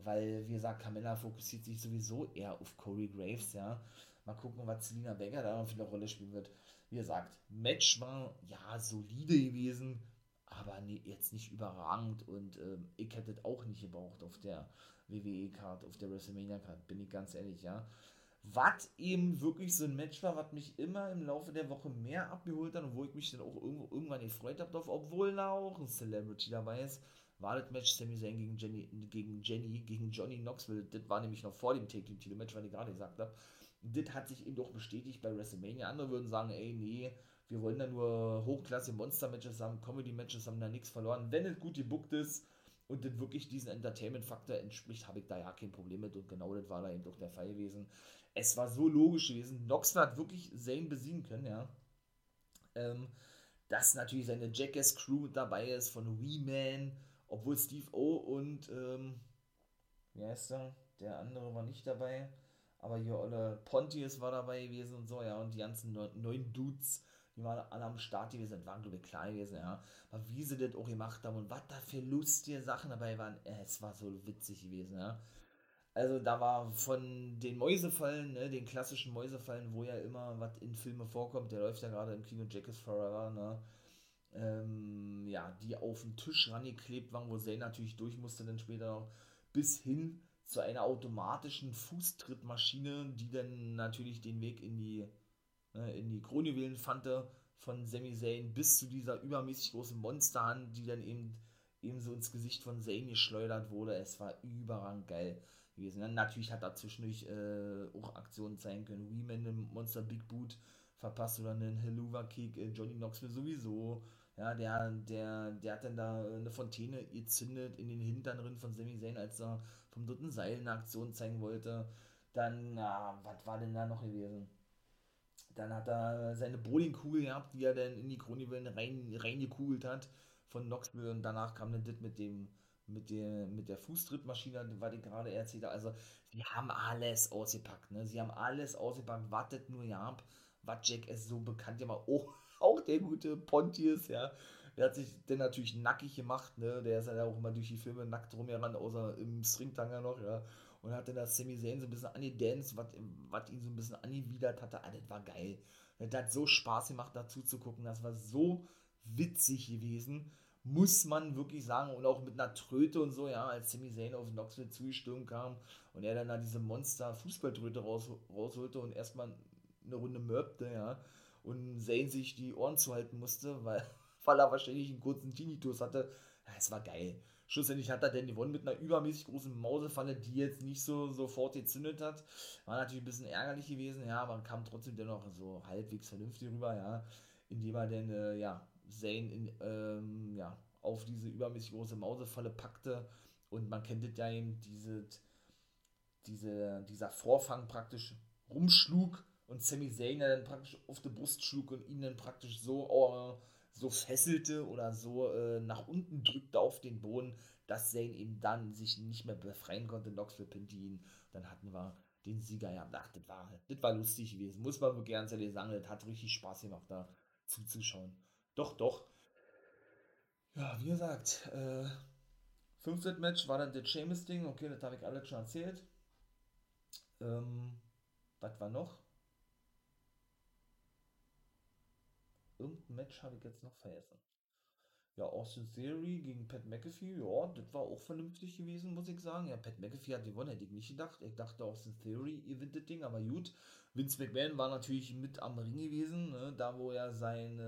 Weil, wie gesagt, Carmella fokussiert sich sowieso eher auf Corey Graves, ja. Mal gucken, was Selina Vega da noch für eine Rolle spielen wird. Wie gesagt, Match war ja solide gewesen, aber nee, jetzt nicht überragend und ähm, ich hätte auch nicht gebraucht auf der WWE-Card, auf der WrestleMania-Card, bin ich ganz ehrlich, ja. Was eben wirklich so ein Match war, was mich immer im Laufe der Woche mehr abgeholt hat und wo ich mich dann auch irgendwann gefreut habe obwohl da auch ein Celebrity dabei ist, war das Match Sami Zayn gegen Jenny, gegen Jenny, gegen Johnny Knoxville. Das war nämlich noch vor dem Take-Team-Match, was ich gerade gesagt habe. Das hat sich eben doch bestätigt bei WrestleMania. Andere würden sagen, ey, nee, wir wollen da nur hochklassige Monster-Matches haben, Comedy-Matches haben da nichts verloren. Wenn es gut gebuckt ist und das wirklich diesen Entertainment-Faktor entspricht, habe ich da ja kein Problem mit und genau das war da eben doch der Fall gewesen. Es war so logisch gewesen. Knoxville hat wirklich Zane besiegen können, ja. Ähm, dass natürlich seine Jackass-Crew dabei ist von Wee Man, obwohl Steve O und, ähm, wie heißt er? Der andere war nicht dabei, aber hier Olle Pontius war dabei gewesen und so, ja, und die ganzen neuen Dudes die waren alle am Start gewesen, waren glaube ich klar gewesen, ja. Aber wie sie das auch gemacht haben und was da für lustige Sachen dabei waren, äh, es war so witzig gewesen, ja. Also da war von den Mäusefallen, ne, den klassischen Mäusefallen, wo ja immer was in Filmen vorkommt, der läuft ja gerade im Kino Jack is Forever, ne. Ähm, ja, die auf den Tisch rangeklebt waren, wo Zane natürlich durch musste dann später noch, bis hin zu einer automatischen Fußtrittmaschine, die dann natürlich den Weg in die Ne, in die Kronjuwelenfante von Sami Zayn bis zu dieser übermäßig großen Monsterhand, die dann eben, eben so ins Gesicht von Zayn geschleudert wurde. Es war überragend geil gewesen. Dann natürlich hat er zwischendurch äh, auch Aktionen zeigen können, wie man einen Monster Big Boot verpasst oder einen Helluva Kick, äh, Johnny Knoxville sowieso. Ja, der, der, der hat dann da eine Fontäne gezündet in den Hintern drin von Sami Zayn, als er vom dritten Seil eine Aktion zeigen wollte. Dann, na, was war denn da noch gewesen? Dann hat er seine Bowlingkugel gehabt, die er dann in die Kronjuwelen rein, reingekugelt hat von Knoxville und danach kam dann das mit dem mit der, mit der Fußtrittmaschine, was ich gerade erzählt habe. Also, sie haben alles ausgepackt, ne? Sie haben alles ausgepackt, wartet nur ja ab, was Jack es so bekannt ja mal, oh, auch der gute Pontius, ja. Der hat sich dann natürlich nackig gemacht, ne? Der ist ja auch immer durch die Filme nackt rumgerannt, außer im Stringtanger noch, ja. Und hat dann das Sami Zayn so ein bisschen angedanced, was ihn so ein bisschen angewidert hatte. Ah, das war geil. Das hat so Spaß gemacht, dazu zu gucken. Das war so witzig gewesen muss man wirklich sagen, und auch mit einer Tröte und so, ja, als Sami Zayn auf Knoxville zugestürmt kam und er dann da diese Monster-Fußballtröte raus, rausholte und erstmal eine Runde mörbte, ja, und Zayn sich die Ohren zuhalten musste, weil, weil er wahrscheinlich einen kurzen Tinnitus hatte. Es war geil. Schlussendlich hat er denn gewonnen mit einer übermäßig großen Mausefalle, die jetzt nicht so sofort gezündet hat. War natürlich ein bisschen ärgerlich gewesen, ja, aber kam trotzdem dennoch so halbwegs vernünftig rüber, ja, indem er dann, äh, ja, Zane in, ähm, ja, auf diese übermäßig große Mausefalle packte. Und man kennt es ja eben, diese, diese, dieser Vorfang praktisch rumschlug und Sami Zayn dann praktisch auf die Brust schlug und ihn dann praktisch so, oh, so fesselte oder so äh, nach unten drückte auf den Boden, dass Zayn eben dann sich nicht mehr befreien konnte. Knoxville pinnte ihn. Dann hatten wir den Sieger. Ja, ach, das war, das war lustig gewesen. Muss man wirklich ganz ehrlich sagen, das hat richtig Spaß gemacht, da zuzuschauen. Doch, doch. Ja, wie gesagt, äh, fünftes Match war dann das Seamus-Ding. Okay, das habe ich alles schon erzählt. Ähm, was war noch? Irgendein Match habe ich jetzt noch vergessen. Ja, Austin Theory gegen Pat McAfee, ja, das war auch vernünftig gewesen, muss ich sagen. Ja, Pat McAfee hat gewonnen, hätte ich nicht gedacht. Ich dachte Austin Theory gewinnt das Ding, aber gut. Vince McMahon war natürlich mit am Ring gewesen, ne, da wo er sein,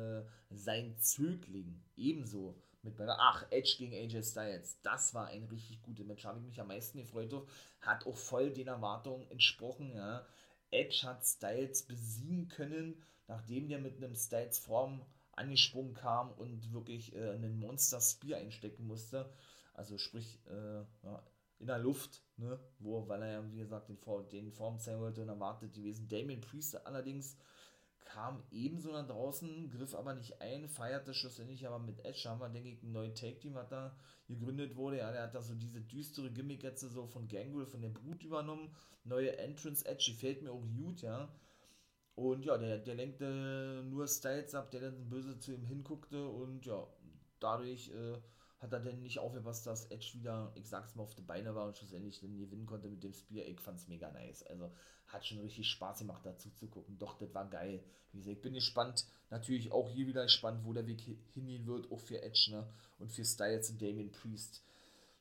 sein Zögling ebenso mit bei der, ach, Edge gegen AJ Styles, das war ein richtig gutes Match, habe ich mich am meisten gefreut hat auch voll den Erwartungen entsprochen, ja. Edge hat Styles besiegen können, nachdem der mit einem Styles Form angesprungen kam und wirklich äh, einen Monster Spear einstecken musste. Also sprich, äh, ja, in der Luft, ne? Wo, weil er ja, wie gesagt, den, den Form zeigen wollte und erwartet gewesen. Damien Priest allerdings kam ebenso nach draußen, griff aber nicht ein, feierte schlussendlich aber mit Edge. Haben wir, denke ich, ein neues Take-Team, was da gegründet wurde. Ja, der hat da so diese düstere Gimmick jetzt so von Gangrel, von der Brut übernommen. Neue Entrance Edge, die fällt mir auch gut, ja. Und ja, der, der lenkte nur Styles ab, der dann böse zu ihm hinguckte und ja, dadurch äh, hat er denn nicht aufgepasst, dass Edge wieder, ich sag's mal, auf die Beine war und schlussendlich dann gewinnen konnte mit dem Spear. Ich fand's mega nice. Also hat schon richtig Spaß gemacht, dazu zu gucken. Doch, das war geil. Wie gesagt, ich bin gespannt. Natürlich auch hier wieder gespannt, wo der Weg hingehen wird, auch für Edge ne? und für Styles und Damien Priest.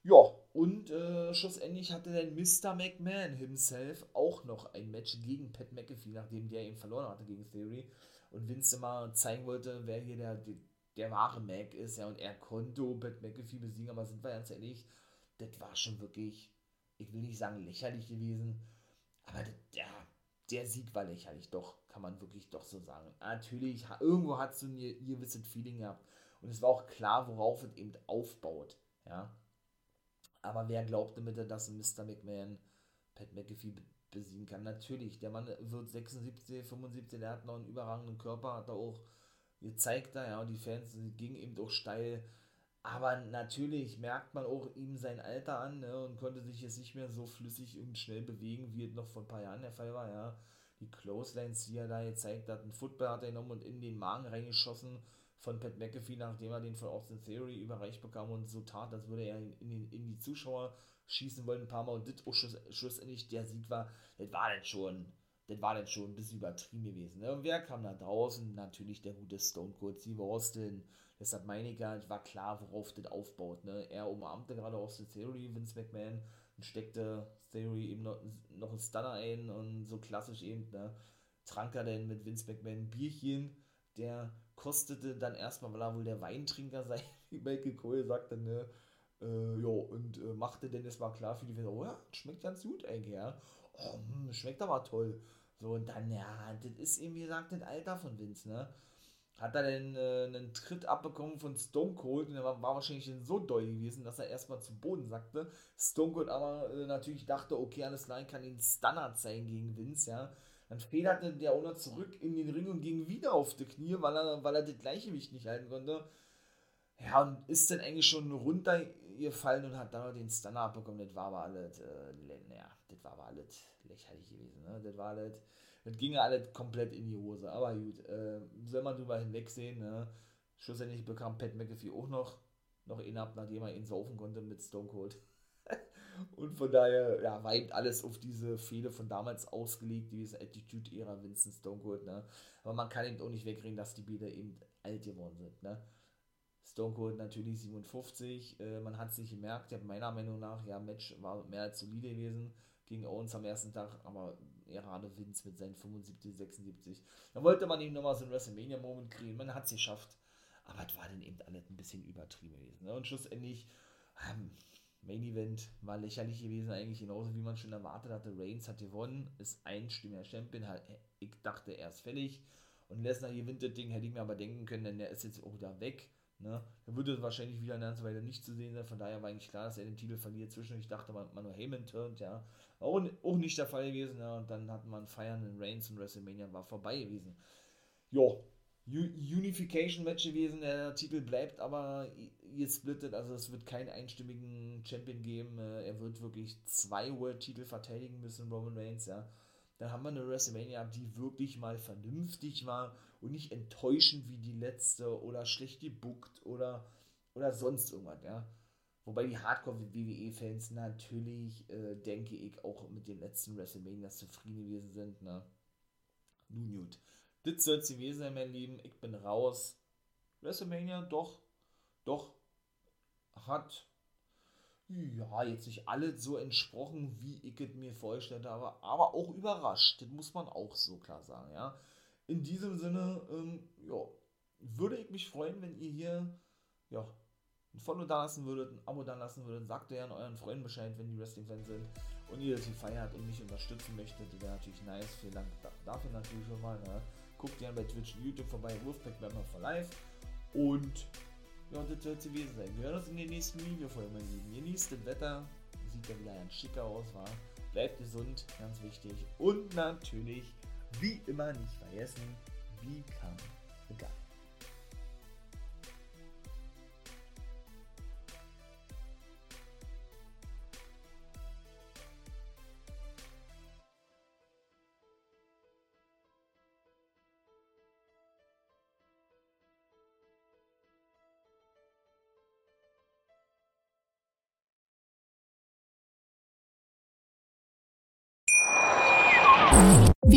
Ja, und äh, schlussendlich hatte der Mr. McMahon himself auch noch ein Match gegen Pat McAfee, nachdem der eben verloren hatte gegen Theory. Und Vince mal zeigen wollte, wer hier der, der, der wahre Mac ist. Ja, und er konnte Pat McAfee besiegen, aber sind wir ganz ehrlich, das war schon wirklich, ich will nicht sagen lächerlich gewesen, aber der, der Sieg war lächerlich, doch, kann man wirklich doch so sagen. Natürlich, irgendwo hat es so ein gewisses Feeling gehabt. Und es war auch klar, worauf es eben aufbaut. Ja, aber wer glaubte bitte, dass Mr. McMahon Pat McAfee besiegen kann? Natürlich, der Mann wird 76, 75, der hat noch einen überragenden Körper, hat er auch gezeigt da, ja, und die Fans gingen eben auch steil. Aber natürlich merkt man auch ihm sein Alter an ne, und konnte sich jetzt nicht mehr so flüssig und schnell bewegen, wie es noch vor ein paar Jahren der Fall war. Ja. Die Clotheslines, die er da gezeigt hat, ein Football hat er genommen und in den Magen reingeschossen von Pat McAfee, nachdem er den von Austin Theory überreicht bekam und so tat, als würde er in, in, in die Zuschauer schießen wollen, ein paar Mal und das auch schluss, schlussendlich der Sieg war, das war dann schon, das war dann schon ein bisschen übertrieben gewesen. Ne? Und wer kam da draußen? Natürlich der gute Stone Cold Steve Austin. Deshalb meine ich es war klar, worauf das aufbaut. Ne? Er umarmte gerade Austin Theory, Vince McMahon, und steckte Theory eben noch, noch einen Stunner ein und so klassisch eben, ne? trank er denn mit Vince McMahon ein Bierchen der kostete dann erstmal, weil er wohl der Weintrinker sei, wie Michael Cole sagte, ne, äh, ja, und äh, machte denn das mal klar für die Winzer, oh ja, schmeckt ganz gut eigentlich, ja. Oh, hm, schmeckt aber toll. So, und dann, ja, das ist eben, wie gesagt, das Alter von Vince, ne? Hat er denn äh, einen Tritt abbekommen von Stone Cold und der war, war wahrscheinlich so doll gewesen, dass er erstmal zu Boden sackte. Stone Cold aber äh, natürlich dachte, okay, alles klar, kann ihn Stunner sein gegen Vince, ja. Dann federte der Owner zurück in den Ring und ging wieder auf die Knie, weil er, weil er das Gleichgewicht nicht halten konnte. Ja, und ist dann eigentlich schon runtergefallen und hat dann noch den Stunner abbekommen. Das war aber alles, äh, naja, das war aber alles lächerlich gewesen. Ne? Das war alles, das ging alles komplett in die Hose. Aber gut, äh, soll man drüber hinwegsehen. Ne? Schlussendlich bekam Pat McAfee auch noch, noch ihn ab, nachdem er ihn saufen konnte mit Stone Cold. Und von daher, ja, war eben alles auf diese Fehler von damals ausgelegt, diese Attitude-Ära Vincent Stone Cold, ne? Aber man kann eben auch nicht wegreden, dass die Bilder eben alt geworden sind, ne? Stone Cold natürlich 57, äh, man hat es nicht gemerkt, ja, meiner Meinung nach, ja, Match war mehr als solide gewesen gegen Owens am ersten Tag, aber gerade Vince mit seinen 75, 76. Dann wollte man ihm nochmal so einen WrestleMania-Moment kriegen, man hat es geschafft, aber es war dann eben alles ein bisschen übertrieben gewesen, ne? Und schlussendlich, ähm, Main Event war lächerlich gewesen, eigentlich genauso wie man schon erwartet hatte. Reigns hat gewonnen, ist einstimmiger Champion. Ich dachte, er ist fällig. Und Lesnar gewinnt das Ding, hätte ich mir aber denken können, denn der ist jetzt auch wieder weg. Ne? Er würde wahrscheinlich wieder eine ganze Weile nicht zu sehen sein. Von daher war eigentlich klar, dass er den Titel verliert. Zwischendurch dachte man, man nur Heyman turnt, ja. Auch, auch nicht der Fall gewesen. Ja. Und dann hat man Feiern in Reigns und WrestleMania war vorbei gewesen. Ja, Unification-Match gewesen. Der Titel bleibt aber gesplittet. Also es wird keinen einstimmigen Champion geben. Äh, er wird wirklich zwei World-Titel verteidigen müssen, Roman Reigns. Ja. Dann haben wir eine WrestleMania, die wirklich mal vernünftig war und nicht enttäuschend wie die letzte oder schlecht gebuckt oder, oder sonst irgendwas. Ja. Wobei die Hardcore-WWE-Fans natürlich, äh, denke ich, auch mit den letzten WrestleManias zufrieden gewesen sind. Ne? Nun gut. Das soll es gewesen sein, mein Lieben. Ich bin raus. WrestleMania, doch, doch, hat ja, jetzt nicht alles so entsprochen, wie ich es mir vorgestellt habe, aber auch überrascht. Das muss man auch so klar sagen, ja. In diesem Sinne, ähm, ja, würde ich mich freuen, wenn ihr hier, ja, ein Follow da lassen würdet, ein Abo da lassen würdet. Sagt ja an euren Freunden Bescheid, wenn die Wrestling-Fans sind und ihr das hier feiert und mich unterstützen möchtet. Wäre natürlich nice. Vielen Dank dafür natürlich schon mal. Ne? Guckt gerne bei Twitch und YouTube vorbei, Wolfpack Member for Life. Und ja, das soll es gewesen sein. Wir hören uns in der nächsten Videofolge, meine Lieben. Genießt das Wetter. Sieht ja wieder ganz schicker aus, war. Bleibt gesund, ganz wichtig. Und natürlich, wie immer, nicht vergessen, become the guy.